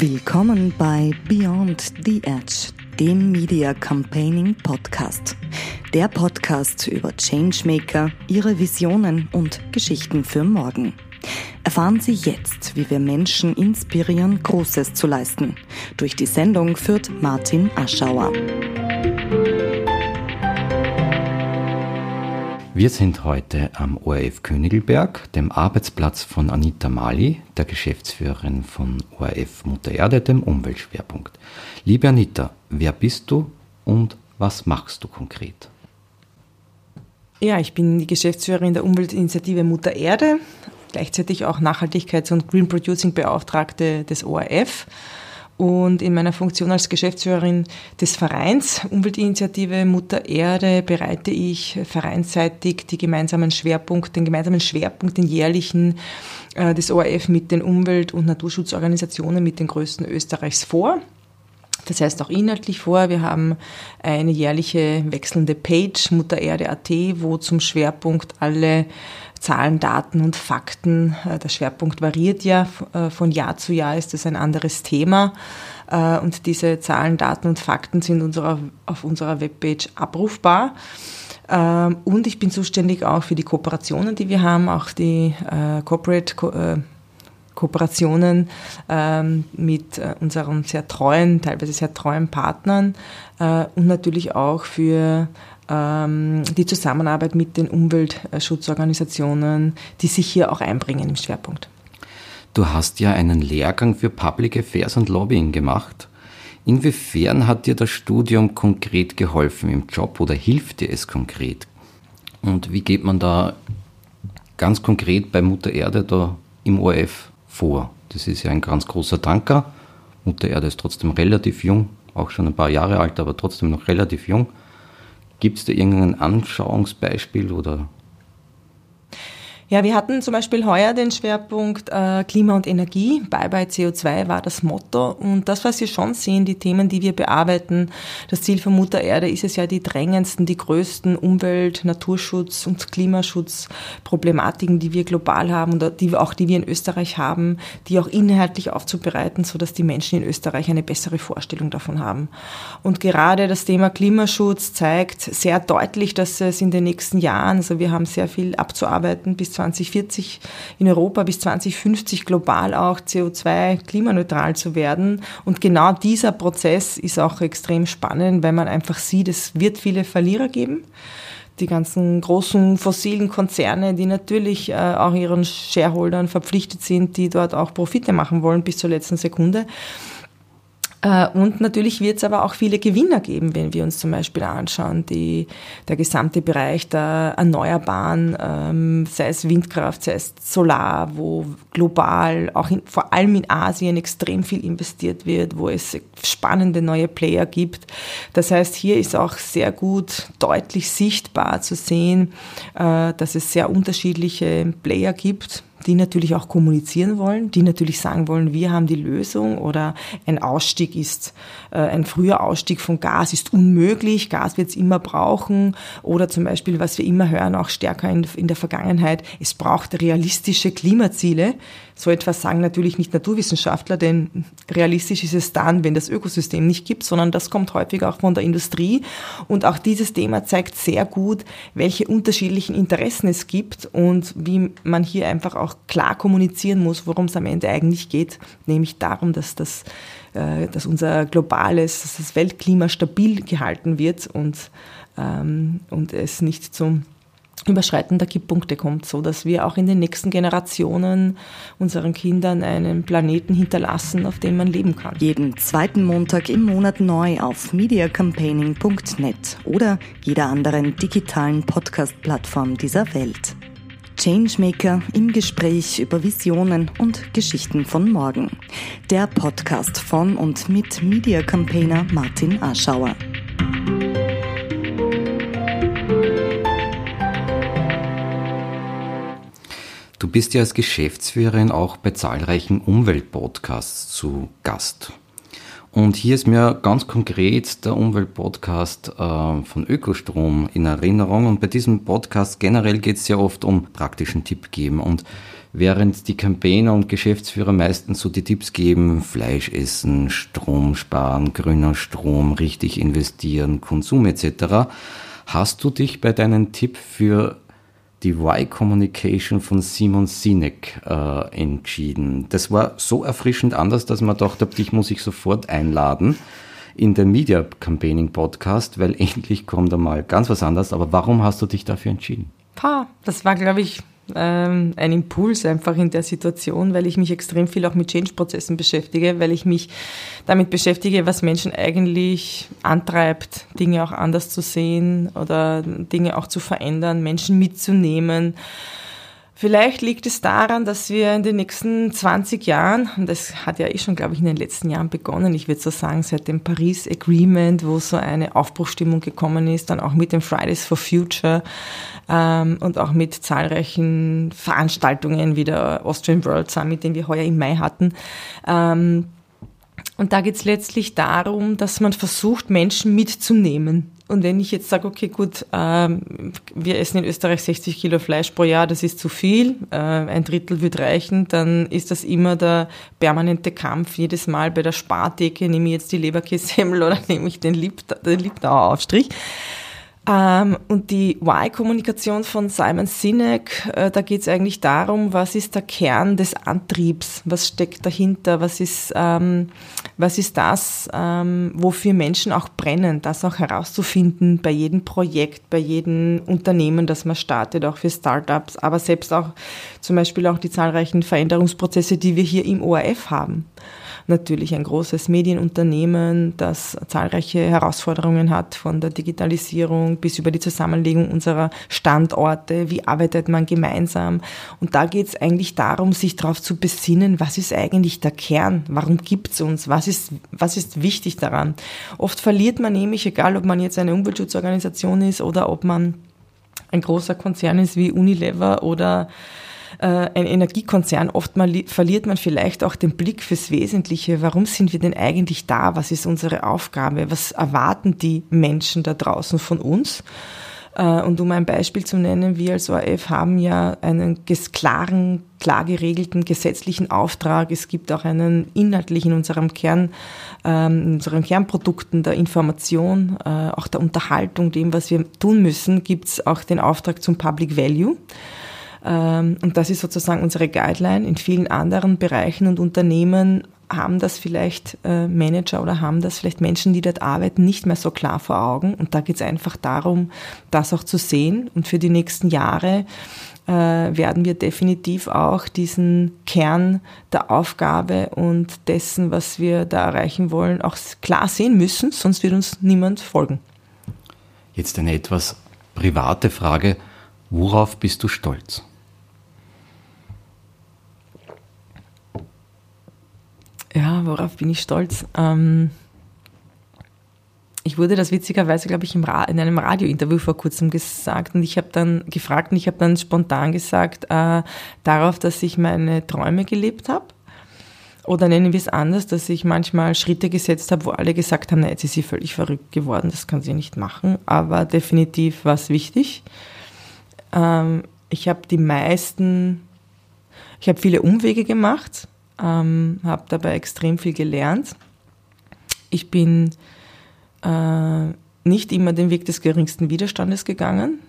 Willkommen bei Beyond the Edge, dem Media Campaigning Podcast. Der Podcast über Changemaker, ihre Visionen und Geschichten für morgen. Erfahren Sie jetzt, wie wir Menschen inspirieren, Großes zu leisten. Durch die Sendung führt Martin Aschauer. Wir sind heute am ORF Königelberg, dem Arbeitsplatz von Anita Mali, der Geschäftsführerin von ORF Mutter Erde, dem Umweltschwerpunkt. Liebe Anita, wer bist du und was machst du konkret? Ja, ich bin die Geschäftsführerin der Umweltinitiative Mutter Erde, gleichzeitig auch Nachhaltigkeits- und Green Producing Beauftragte des ORF und in meiner Funktion als Geschäftsführerin des Vereins Umweltinitiative Mutter Erde bereite ich vereinsseitig die gemeinsamen Schwerpunkt, den gemeinsamen Schwerpunkt, den jährlichen äh, des ORF mit den Umwelt- und Naturschutzorganisationen mit den größten Österreichs vor. Das heißt auch inhaltlich vor. Wir haben eine jährliche wechselnde Page Mutter Erde.at, wo zum Schwerpunkt alle Zahlen, Daten und Fakten. Äh, der Schwerpunkt variiert ja äh, von Jahr zu Jahr, ist das ein anderes Thema. Äh, und diese Zahlen, Daten und Fakten sind unserer, auf unserer Webpage abrufbar. Ähm, und ich bin zuständig auch für die Kooperationen, die wir haben, auch die Corporate Kooperationen ähm, mit unseren sehr treuen, teilweise sehr treuen Partnern und natürlich auch für die Zusammenarbeit mit den Umweltschutzorganisationen, die sich hier auch einbringen im Schwerpunkt. Du hast ja einen Lehrgang für Public Affairs und Lobbying gemacht. Inwiefern hat dir das Studium konkret geholfen im Job oder hilft dir es konkret? Und wie geht man da ganz konkret bei Mutter Erde da im ORF vor? Das ist ja ein ganz großer Tanker. Mutter Erde ist trotzdem relativ jung, auch schon ein paar Jahre alt, aber trotzdem noch relativ jung. Gibt es da irgendein Anschauungsbeispiel oder ja, wir hatten zum Beispiel heuer den Schwerpunkt äh, Klima und Energie. Bye bye CO2 war das Motto. Und das, was wir schon sehen, die Themen, die wir bearbeiten, das Ziel von Mutter Erde ist es ja, die drängendsten, die größten Umwelt-, Naturschutz- und Klimaschutzproblematiken, die wir global haben und die, auch die wir in Österreich haben, die auch inhaltlich aufzubereiten, sodass die Menschen in Österreich eine bessere Vorstellung davon haben. Und gerade das Thema Klimaschutz zeigt sehr deutlich, dass es in den nächsten Jahren, also wir haben sehr viel abzuarbeiten bis 2040 in Europa bis 2050 global auch CO2 klimaneutral zu werden. Und genau dieser Prozess ist auch extrem spannend, weil man einfach sieht, es wird viele Verlierer geben die ganzen großen fossilen Konzerne, die natürlich äh, auch ihren Shareholdern verpflichtet sind, die dort auch Profite machen wollen bis zur letzten Sekunde. Äh, und natürlich wird es aber auch viele Gewinner geben, wenn wir uns zum Beispiel anschauen, die, der gesamte Bereich der Erneuerbaren, ähm, sei es Windkraft, sei es Solar, wo global, auch in, vor allem in Asien extrem viel investiert wird, wo es spannende neue Player gibt. Das heißt, hier ist auch sehr gut deutlich sichtbar zu sehen, äh, dass es sehr unterschiedliche Player gibt die natürlich auch kommunizieren wollen, die natürlich sagen wollen, wir haben die Lösung oder ein Ausstieg ist, äh, ein früher Ausstieg von Gas ist unmöglich, Gas wird es immer brauchen oder zum Beispiel, was wir immer hören, auch stärker in, in der Vergangenheit, es braucht realistische Klimaziele. So etwas sagen natürlich nicht Naturwissenschaftler, denn realistisch ist es dann, wenn das Ökosystem nicht gibt, sondern das kommt häufig auch von der Industrie. Und auch dieses Thema zeigt sehr gut, welche unterschiedlichen Interessen es gibt und wie man hier einfach auch klar kommunizieren muss, worum es am Ende eigentlich geht, nämlich darum, dass das äh, dass unser globales, dass das Weltklima stabil gehalten wird und, ähm, und es nicht zum Überschreiten der Kipppunkte kommt, so dass wir auch in den nächsten Generationen unseren Kindern einen Planeten hinterlassen, auf dem man leben kann. Jeden zweiten Montag im Monat neu auf mediacampaigning.net oder jeder anderen digitalen Podcast-Plattform dieser Welt. Changemaker im Gespräch über Visionen und Geschichten von morgen. Der Podcast von und mit Media Campaigner Martin Aschauer. Du bist ja als Geschäftsführerin auch bei zahlreichen Umweltpodcasts zu Gast. Und hier ist mir ganz konkret der Umweltpodcast äh, von Ökostrom in Erinnerung. Und bei diesem Podcast generell geht es ja oft um praktischen Tipp geben. Und während die Campaigner und Geschäftsführer meistens so die Tipps geben, Fleisch essen, Strom sparen, grüner Strom, richtig investieren, Konsum etc., hast du dich bei deinem Tipp für die Y-Communication von Simon Sinek äh, entschieden. Das war so erfrischend anders, dass man dachte, dich muss ich sofort einladen in den Media Campaigning Podcast, weil endlich kommt einmal ganz was anderes. Aber warum hast du dich dafür entschieden? Pah, das war, glaube ich, ähm, ein Impuls einfach in der Situation, weil ich mich extrem viel auch mit Change-Prozessen beschäftige, weil ich mich damit beschäftige, was Menschen eigentlich antreibt, Dinge auch anders zu sehen oder Dinge auch zu verändern, Menschen mitzunehmen. Vielleicht liegt es daran, dass wir in den nächsten 20 Jahren, und das hat ja eh schon, glaube ich, in den letzten Jahren begonnen, ich würde so sagen, seit dem Paris Agreement, wo so eine Aufbruchstimmung gekommen ist, dann auch mit dem Fridays for Future ähm, und auch mit zahlreichen Veranstaltungen wie der Austrian World Summit, den wir heuer im Mai hatten. Ähm, und da geht es letztlich darum, dass man versucht, Menschen mitzunehmen und wenn ich jetzt sage, okay, gut, ähm, wir essen in Österreich 60 Kilo Fleisch pro Jahr, das ist zu viel, äh, ein Drittel wird reichen, dann ist das immer der permanente Kampf. Jedes Mal bei der Spartheke nehme ich jetzt die Leberkässemmel oder nehme ich den, Lieb Liebdauer-Aufstrich. Ähm, und die Why-Kommunikation von Simon Sinek, äh, da geht es eigentlich darum, was ist der Kern des Antriebs, was steckt dahinter, was ist, ähm, was ist das, ähm, wofür Menschen auch brennen, das auch herauszufinden bei jedem Projekt, bei jedem Unternehmen, das man startet, auch für Startups, aber selbst auch zum Beispiel auch die zahlreichen Veränderungsprozesse, die wir hier im ORF haben. Natürlich ein großes Medienunternehmen, das zahlreiche Herausforderungen hat, von der Digitalisierung bis über die Zusammenlegung unserer Standorte, wie arbeitet man gemeinsam. Und da geht es eigentlich darum, sich darauf zu besinnen, was ist eigentlich der Kern, warum gibt es uns, was ist, was ist wichtig daran. Oft verliert man nämlich, egal ob man jetzt eine Umweltschutzorganisation ist oder ob man ein großer Konzern ist wie Unilever oder ein Energiekonzern, oft mal verliert man vielleicht auch den Blick fürs Wesentliche. Warum sind wir denn eigentlich da? Was ist unsere Aufgabe? Was erwarten die Menschen da draußen von uns? Äh, und um ein Beispiel zu nennen, wir als ORF haben ja einen klaren, klar geregelten gesetzlichen Auftrag. Es gibt auch einen inhaltlichen in unserem Kern, ähm, in unseren Kernprodukten der Information, äh, auch der Unterhaltung, dem, was wir tun müssen, gibt es auch den Auftrag zum Public Value. Ähm, und das ist sozusagen unsere Guideline. In vielen anderen Bereichen und Unternehmen haben das vielleicht äh, Manager oder haben das vielleicht Menschen, die dort arbeiten, nicht mehr so klar vor Augen. Und da geht es einfach darum, das auch zu sehen. Und für die nächsten Jahre äh, werden wir definitiv auch diesen Kern der Aufgabe und dessen, was wir da erreichen wollen, auch klar sehen müssen, sonst wird uns niemand folgen. Jetzt eine etwas private Frage. Worauf bist du stolz? Worauf bin ich stolz? Ähm, ich wurde das witzigerweise, glaube ich, in einem Radiointerview vor kurzem gesagt und ich habe dann gefragt und ich habe dann spontan gesagt, äh, darauf, dass ich meine Träume gelebt habe. Oder nennen wir es anders, dass ich manchmal Schritte gesetzt habe, wo alle gesagt haben, na, jetzt ist sie völlig verrückt geworden, das kann sie nicht machen. Aber definitiv war es wichtig. Ähm, ich habe die meisten, ich habe viele Umwege gemacht ähm, habe dabei extrem viel gelernt. Ich bin äh, nicht immer den Weg des geringsten Widerstandes gegangen.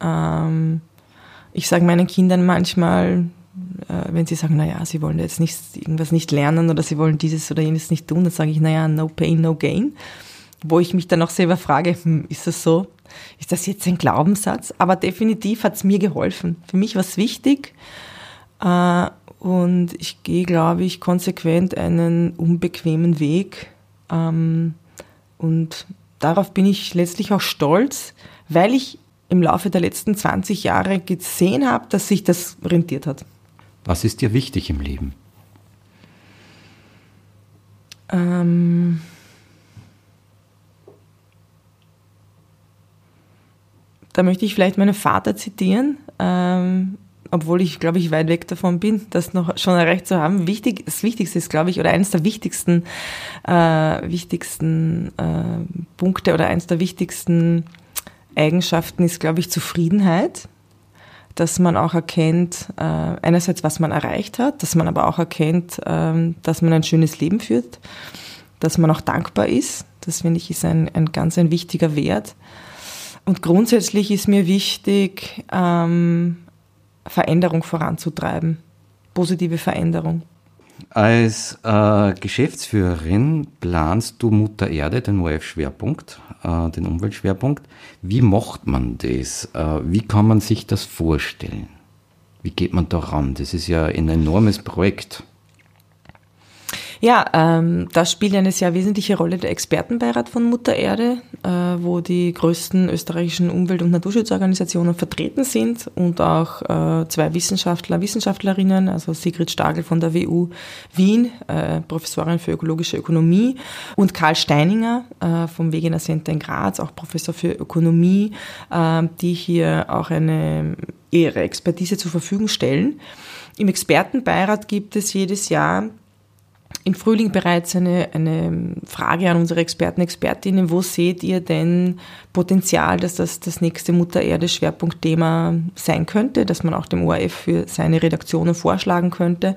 Ähm, ich sage meinen Kindern manchmal, äh, wenn sie sagen, naja, sie wollen jetzt nicht, irgendwas nicht lernen oder sie wollen dieses oder jenes nicht tun, dann sage ich, naja, no pain, no gain. Wo ich mich dann auch selber frage, hm, ist das so? Ist das jetzt ein Glaubenssatz? Aber definitiv hat es mir geholfen. Für mich war es wichtig, äh, und ich gehe, glaube ich, konsequent einen unbequemen Weg. Ähm, und darauf bin ich letztlich auch stolz, weil ich im Laufe der letzten 20 Jahre gesehen habe, dass sich das rentiert hat. Was ist dir wichtig im Leben? Ähm, da möchte ich vielleicht meinen Vater zitieren. Ähm, obwohl ich, glaube ich, weit weg davon bin, das noch schon erreicht zu haben. Wichtig, das Wichtigste ist, glaube ich, oder eines der wichtigsten, äh, wichtigsten äh, Punkte oder eines der wichtigsten Eigenschaften ist, glaube ich, Zufriedenheit. Dass man auch erkennt, äh, einerseits, was man erreicht hat, dass man aber auch erkennt, äh, dass man ein schönes Leben führt, dass man auch dankbar ist. Das finde ich ist ein, ein ganz ein wichtiger Wert. Und grundsätzlich ist mir wichtig, ähm, Veränderung voranzutreiben, positive Veränderung. Als äh, Geschäftsführerin planst du Mutter Erde, den ORF-Schwerpunkt, äh, den Umweltschwerpunkt. Wie macht man das? Äh, wie kann man sich das vorstellen? Wie geht man da ran? Das ist ja ein enormes Projekt. Ja, ähm, da spielt eine sehr wesentliche Rolle der Expertenbeirat von Mutter Erde, äh, wo die größten österreichischen Umwelt- und Naturschutzorganisationen vertreten sind und auch äh, zwei Wissenschaftler, Wissenschaftlerinnen, also Sigrid Stagel von der WU Wien, äh, Professorin für ökologische Ökonomie und Karl Steininger äh, vom Wegener Center in Graz, auch Professor für Ökonomie, äh, die hier auch eine ihre Expertise zur Verfügung stellen. Im Expertenbeirat gibt es jedes Jahr im Frühling bereits eine, eine Frage an unsere Experten, Expertinnen. Wo seht ihr denn Potenzial, dass das das nächste Mutter Erde Schwerpunktthema sein könnte, dass man auch dem ORF für seine Redaktionen vorschlagen könnte?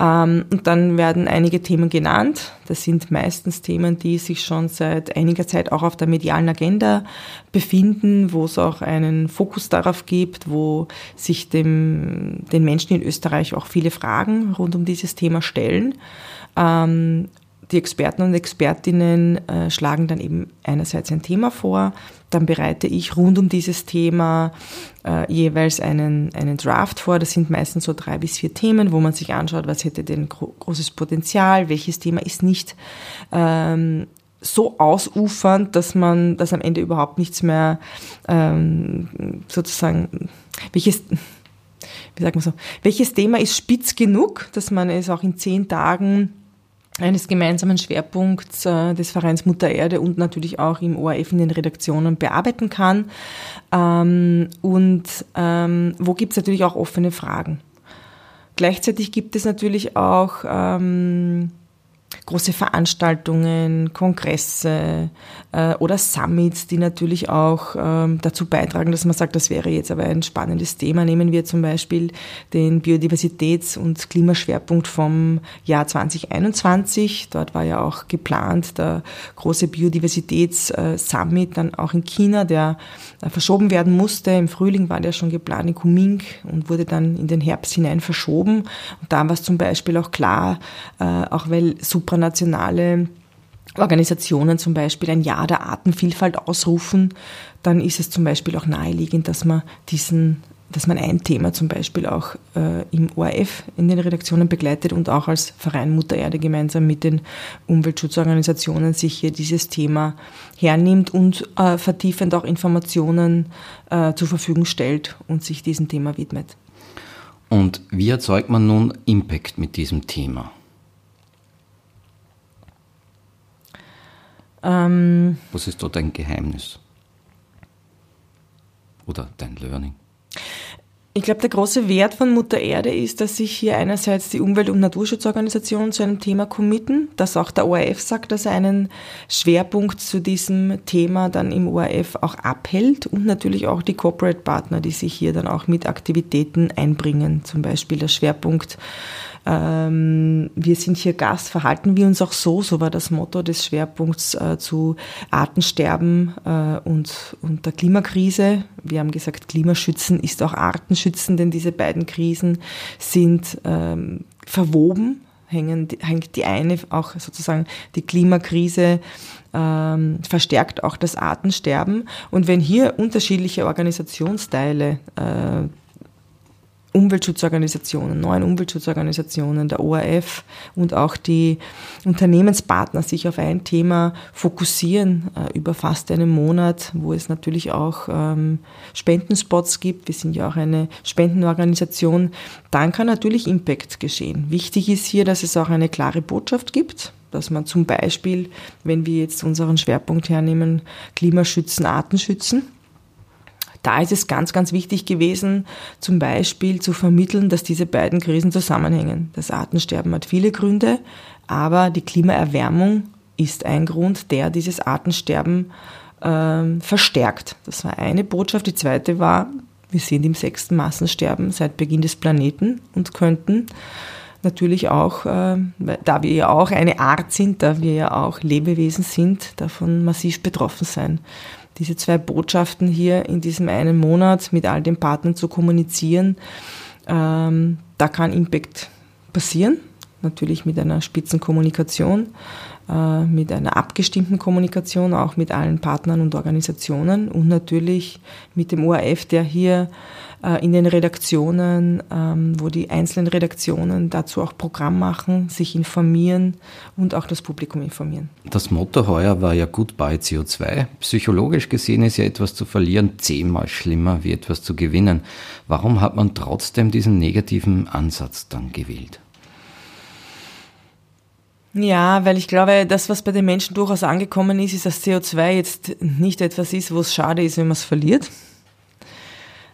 Ähm, und dann werden einige Themen genannt. Das sind meistens Themen, die sich schon seit einiger Zeit auch auf der medialen Agenda befinden, wo es auch einen Fokus darauf gibt, wo sich dem, den Menschen in Österreich auch viele Fragen rund um dieses Thema stellen. Ähm, die Experten und Expertinnen äh, schlagen dann eben einerseits ein Thema vor, dann bereite ich rund um dieses Thema äh, jeweils einen, einen Draft vor. Das sind meistens so drei bis vier Themen, wo man sich anschaut, was hätte denn gro großes Potenzial, welches Thema ist nicht ähm, so ausufernd, dass man, dass am Ende überhaupt nichts mehr ähm, sozusagen, welches wie sagt man so, welches Thema ist spitz genug, dass man es auch in zehn Tagen eines gemeinsamen Schwerpunkts äh, des Vereins Mutter Erde und natürlich auch im ORF in den Redaktionen bearbeiten kann. Ähm, und ähm, wo gibt es natürlich auch offene Fragen. Gleichzeitig gibt es natürlich auch ähm, große Veranstaltungen, Kongresse äh, oder Summits, die natürlich auch ähm, dazu beitragen, dass man sagt, das wäre jetzt aber ein spannendes Thema. Nehmen wir zum Beispiel den Biodiversitäts- und Klimaschwerpunkt vom Jahr 2021. Dort war ja auch geplant der große Biodiversitäts-Summit dann auch in China, der äh, verschoben werden musste. Im Frühling war der schon geplant in Kuming und wurde dann in den Herbst hinein verschoben. Und da war es zum Beispiel auch klar, äh, auch weil supranationale Organisationen zum Beispiel ein Jahr der Artenvielfalt ausrufen, dann ist es zum Beispiel auch naheliegend, dass man diesen dass man ein Thema zum Beispiel auch äh, im ORF in den Redaktionen begleitet und auch als Verein Mutter Erde gemeinsam mit den Umweltschutzorganisationen sich hier dieses Thema hernimmt und äh, vertiefend auch Informationen äh, zur Verfügung stellt und sich diesem Thema widmet. Und wie erzeugt man nun Impact mit diesem Thema? Ähm, Was ist da dein Geheimnis? Oder dein Learning? Ich glaube, der große Wert von Mutter Erde ist, dass sich hier einerseits die Umwelt- und Naturschutzorganisationen zu einem Thema committen, dass auch der ORF sagt, dass er einen Schwerpunkt zu diesem Thema dann im ORF auch abhält und natürlich auch die Corporate Partner, die sich hier dann auch mit Aktivitäten einbringen. Zum Beispiel der Schwerpunkt ähm, wir sind hier Gast, verhalten wir uns auch so, so war das Motto des Schwerpunkts äh, zu Artensterben äh, und, und der Klimakrise. Wir haben gesagt, Klimaschützen ist auch Artenschützen, denn diese beiden Krisen sind ähm, verwoben hängen, hängt die eine auch sozusagen die Klimakrise ähm, verstärkt auch das Artensterben. Und wenn hier unterschiedliche Organisationsteile äh, Umweltschutzorganisationen, neuen Umweltschutzorganisationen, der ORF und auch die Unternehmenspartner sich auf ein Thema fokussieren äh, über fast einen Monat, wo es natürlich auch ähm, Spendenspots gibt. Wir sind ja auch eine Spendenorganisation. Dann kann natürlich Impact geschehen. Wichtig ist hier, dass es auch eine klare Botschaft gibt, dass man zum Beispiel, wenn wir jetzt unseren Schwerpunkt hernehmen, Klimaschützen, Artenschützen, da ist es ganz, ganz wichtig gewesen, zum Beispiel zu vermitteln, dass diese beiden Krisen zusammenhängen. Das Artensterben hat viele Gründe, aber die Klimaerwärmung ist ein Grund, der dieses Artensterben äh, verstärkt. Das war eine Botschaft. Die zweite war, wir sind im sechsten Massensterben seit Beginn des Planeten und könnten natürlich auch, äh, da wir ja auch eine Art sind, da wir ja auch Lebewesen sind, davon massiv betroffen sein. Diese zwei Botschaften hier in diesem einen Monat mit all den Partnern zu kommunizieren, ähm, da kann Impact passieren, natürlich mit einer Spitzenkommunikation, äh, mit einer abgestimmten Kommunikation, auch mit allen Partnern und Organisationen und natürlich mit dem ORF, der hier äh, in den Redaktionen, ähm, wo die einzelnen Redaktionen dazu auch Programm machen, sich informieren und auch das Publikum informieren. Das Motto heuer war ja Goodbye CO2. Psychologisch gesehen ist ja etwas zu verlieren zehnmal schlimmer wie etwas zu gewinnen. Warum hat man trotzdem diesen negativen Ansatz dann gewählt? Ja, weil ich glaube, das, was bei den Menschen durchaus angekommen ist, ist, dass CO2 jetzt nicht etwas ist, wo es schade ist, wenn man es verliert,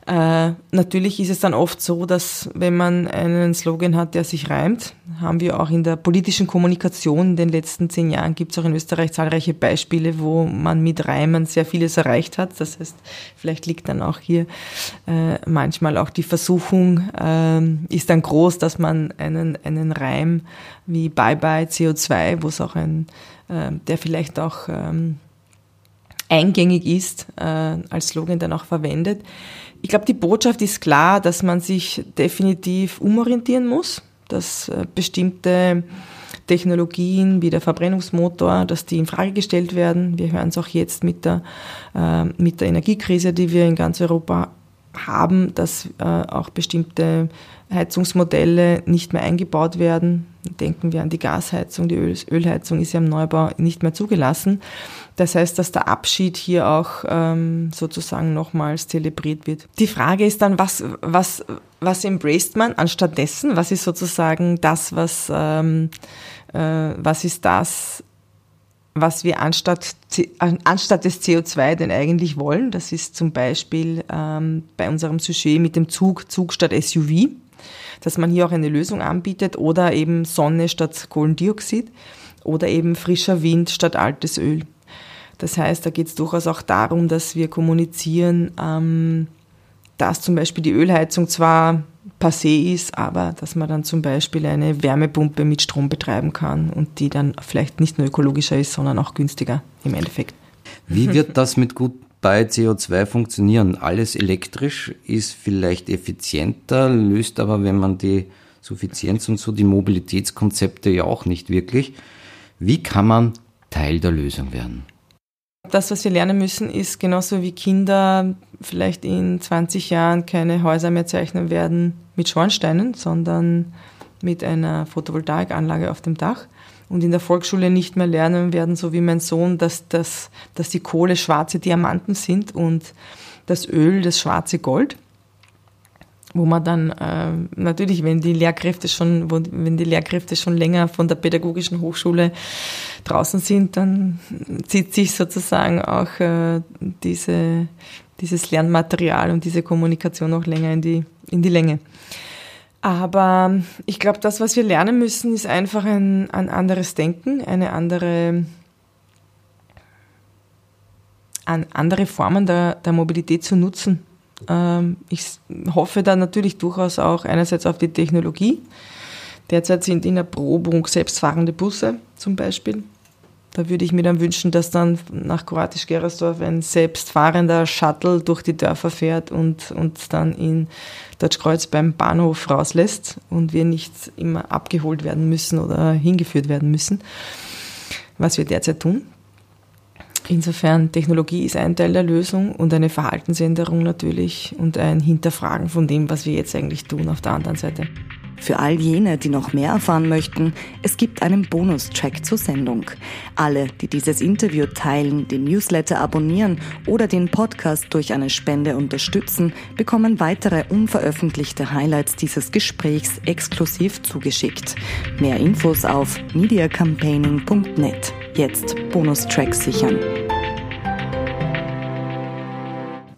äh, natürlich ist es dann oft so, dass wenn man einen Slogan hat, der sich reimt, haben wir auch in der politischen Kommunikation in den letzten zehn Jahren gibt es auch in Österreich zahlreiche Beispiele, wo man mit Reimen sehr vieles erreicht hat. Das heißt, vielleicht liegt dann auch hier äh, manchmal auch die Versuchung, äh, ist dann groß, dass man einen, einen Reim wie Bye Bye CO2, wo es auch ein, äh, der vielleicht auch ähm, eingängig ist, äh, als Slogan dann auch verwendet. Ich glaube, die Botschaft ist klar, dass man sich definitiv umorientieren muss, dass äh, bestimmte Technologien wie der Verbrennungsmotor, dass die in Frage gestellt werden. Wir hören es auch jetzt mit der, äh, mit der Energiekrise, die wir in ganz Europa haben, dass äh, auch bestimmte Heizungsmodelle nicht mehr eingebaut werden. Denken wir an die Gasheizung, die Öl Ölheizung ist ja im Neubau nicht mehr zugelassen. Das heißt, dass der Abschied hier auch ähm, sozusagen nochmals zelebriert wird. Die Frage ist dann, was, was, was embraced man anstattdessen? Was ist sozusagen das, was, ähm, äh, was ist das, was wir anstatt, anstatt des CO2 denn eigentlich wollen? Das ist zum Beispiel ähm, bei unserem Sujet mit dem Zug, Zug statt SUV, dass man hier auch eine Lösung anbietet oder eben Sonne statt Kohlendioxid oder eben frischer Wind statt altes Öl. Das heißt, da geht es durchaus auch darum, dass wir kommunizieren, ähm, dass zum Beispiel die Ölheizung zwar passé ist, aber dass man dann zum Beispiel eine Wärmepumpe mit Strom betreiben kann und die dann vielleicht nicht nur ökologischer ist, sondern auch günstiger im Endeffekt. Wie wird das mit gut bei CO2 funktionieren? Alles elektrisch ist vielleicht effizienter, löst aber, wenn man die Suffizienz und so die Mobilitätskonzepte ja auch nicht wirklich. Wie kann man Teil der Lösung werden? Das, was wir lernen müssen, ist genauso wie Kinder vielleicht in 20 Jahren keine Häuser mehr zeichnen werden mit Schornsteinen, sondern mit einer Photovoltaikanlage auf dem Dach. Und in der Volksschule nicht mehr lernen werden, so wie mein Sohn, dass, dass, dass die Kohle schwarze Diamanten sind und das Öl das schwarze Gold wo man dann äh, natürlich, wenn die Lehrkräfte schon, wo, wenn die Lehrkräfte schon länger von der pädagogischen Hochschule draußen sind, dann zieht sich sozusagen auch äh, diese, dieses Lernmaterial und diese Kommunikation auch länger in die, in die Länge. Aber ich glaube, das, was wir lernen müssen, ist einfach ein, ein anderes Denken, eine andere, an andere Formen der, der Mobilität zu nutzen ähm, ich hoffe da natürlich durchaus auch einerseits auf die Technologie. Derzeit sind in Erprobung selbstfahrende Busse zum Beispiel. Da würde ich mir dann wünschen, dass dann nach Kroatisch-Gerersdorf ein selbstfahrender Shuttle durch die Dörfer fährt und uns dann in Deutschkreuz beim Bahnhof rauslässt und wir nicht immer abgeholt werden müssen oder hingeführt werden müssen, was wir derzeit tun. Insofern, Technologie ist ein Teil der Lösung und eine Verhaltensänderung natürlich und ein Hinterfragen von dem, was wir jetzt eigentlich tun auf der anderen Seite. Für all jene, die noch mehr erfahren möchten, es gibt einen Bonustrack zur Sendung. Alle, die dieses Interview teilen, den Newsletter abonnieren oder den Podcast durch eine Spende unterstützen, bekommen weitere unveröffentlichte Highlights dieses Gesprächs exklusiv zugeschickt. Mehr Infos auf mediacampaigning.net. Jetzt Bonustracks sichern.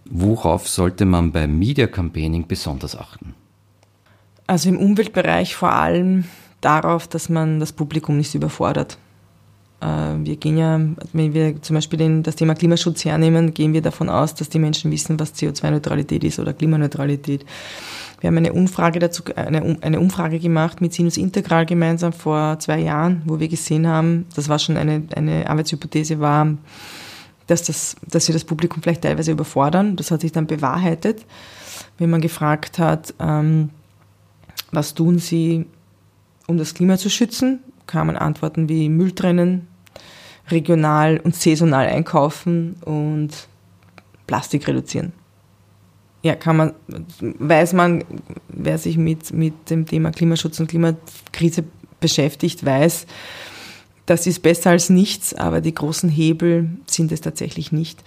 Worauf sollte man beim Media Campaigning besonders achten? Also im Umweltbereich vor allem darauf, dass man das Publikum nicht überfordert. Äh, wir gehen ja, wenn wir zum Beispiel den, das Thema Klimaschutz hernehmen, gehen wir davon aus, dass die Menschen wissen, was CO2-Neutralität ist oder Klimaneutralität. Wir haben eine Umfrage dazu, eine, eine Umfrage gemacht mit Sinus Integral gemeinsam vor zwei Jahren, wo wir gesehen haben, das war schon eine, eine Arbeitshypothese war, dass das, dass wir das Publikum vielleicht teilweise überfordern. Das hat sich dann bewahrheitet, wenn man gefragt hat, ähm, was tun sie, um das Klima zu schützen? Kamen Antworten wie Müll trennen, regional und saisonal einkaufen und Plastik reduzieren. Ja, kann man, weiß man, wer sich mit, mit dem Thema Klimaschutz und Klimakrise beschäftigt, weiß, das ist besser als nichts, aber die großen Hebel sind es tatsächlich nicht.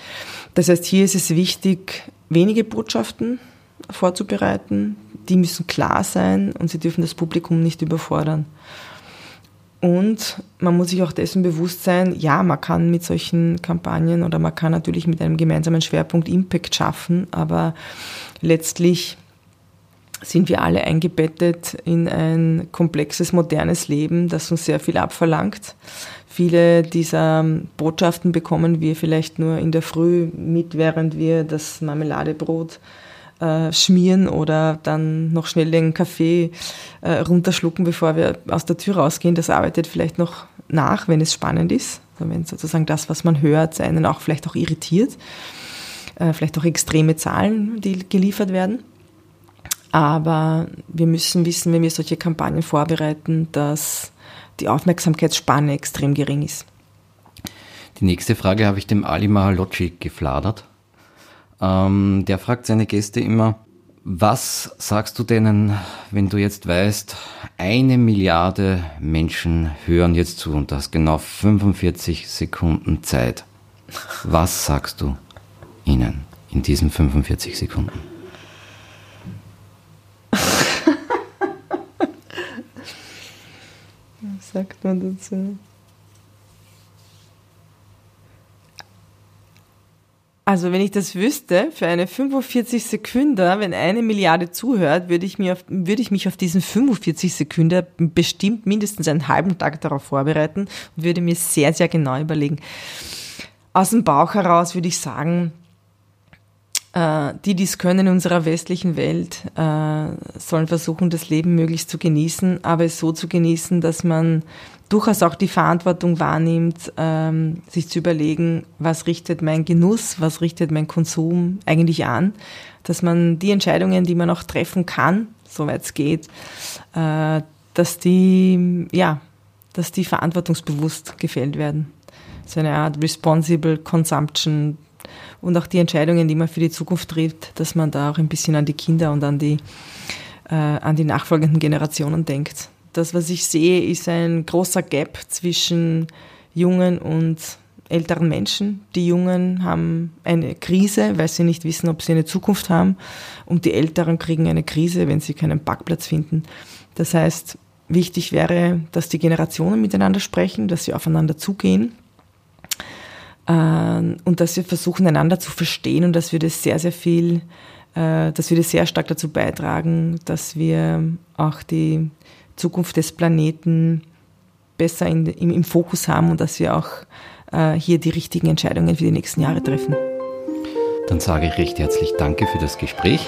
Das heißt, hier ist es wichtig, wenige Botschaften vorzubereiten, die müssen klar sein und sie dürfen das Publikum nicht überfordern. Und man muss sich auch dessen bewusst sein, ja, man kann mit solchen Kampagnen oder man kann natürlich mit einem gemeinsamen Schwerpunkt Impact schaffen, aber letztlich sind wir alle eingebettet in ein komplexes, modernes Leben, das uns sehr viel abverlangt. Viele dieser Botschaften bekommen wir vielleicht nur in der Früh mit, während wir das Marmeladebrot äh, schmieren oder dann noch schnell den Kaffee äh, runterschlucken, bevor wir aus der Tür rausgehen. Das arbeitet vielleicht noch nach, wenn es spannend ist. Also wenn sozusagen das, was man hört, einen auch vielleicht auch irritiert. Äh, vielleicht auch extreme Zahlen, die geliefert werden. Aber wir müssen wissen, wenn wir solche Kampagnen vorbereiten, dass die Aufmerksamkeitsspanne extrem gering ist. Die nächste Frage habe ich dem Ali Mahalocci gefladert. Ähm, der fragt seine Gäste immer, was sagst du denen, wenn du jetzt weißt, eine Milliarde Menschen hören jetzt zu und du hast genau 45 Sekunden Zeit. Was sagst du ihnen in diesen 45 Sekunden? Was sagt man dazu? Also wenn ich das wüsste, für eine 45 Sekunden, wenn eine Milliarde zuhört, würde ich, mir auf, würde ich mich auf diesen 45 Sekunden bestimmt mindestens einen halben Tag darauf vorbereiten und würde mir sehr, sehr genau überlegen. Aus dem Bauch heraus würde ich sagen, die, die es können in unserer westlichen Welt, äh, sollen versuchen, das Leben möglichst zu genießen, aber es so zu genießen, dass man durchaus auch die Verantwortung wahrnimmt, ähm, sich zu überlegen, was richtet mein Genuss, was richtet mein Konsum eigentlich an, dass man die Entscheidungen, die man auch treffen kann, soweit es geht, äh, dass die, ja, dass die verantwortungsbewusst gefällt werden. So eine Art Responsible Consumption und auch die Entscheidungen, die man für die Zukunft trifft, dass man da auch ein bisschen an die Kinder und an die, äh, an die nachfolgenden Generationen denkt das, was ich sehe, ist ein großer Gap zwischen jungen und älteren Menschen. Die Jungen haben eine Krise, weil sie nicht wissen, ob sie eine Zukunft haben. Und die Älteren kriegen eine Krise, wenn sie keinen Parkplatz finden. Das heißt, wichtig wäre, dass die Generationen miteinander sprechen, dass sie aufeinander zugehen und dass wir versuchen, einander zu verstehen und dass wir das sehr, sehr viel, äh, dass wir das sehr stark dazu beitragen, dass wir auch die Zukunft des Planeten besser in, im, im, Fokus haben und dass wir auch äh, hier die richtigen Entscheidungen für die nächsten Jahre treffen. Dann sage ich recht herzlich Danke für das Gespräch.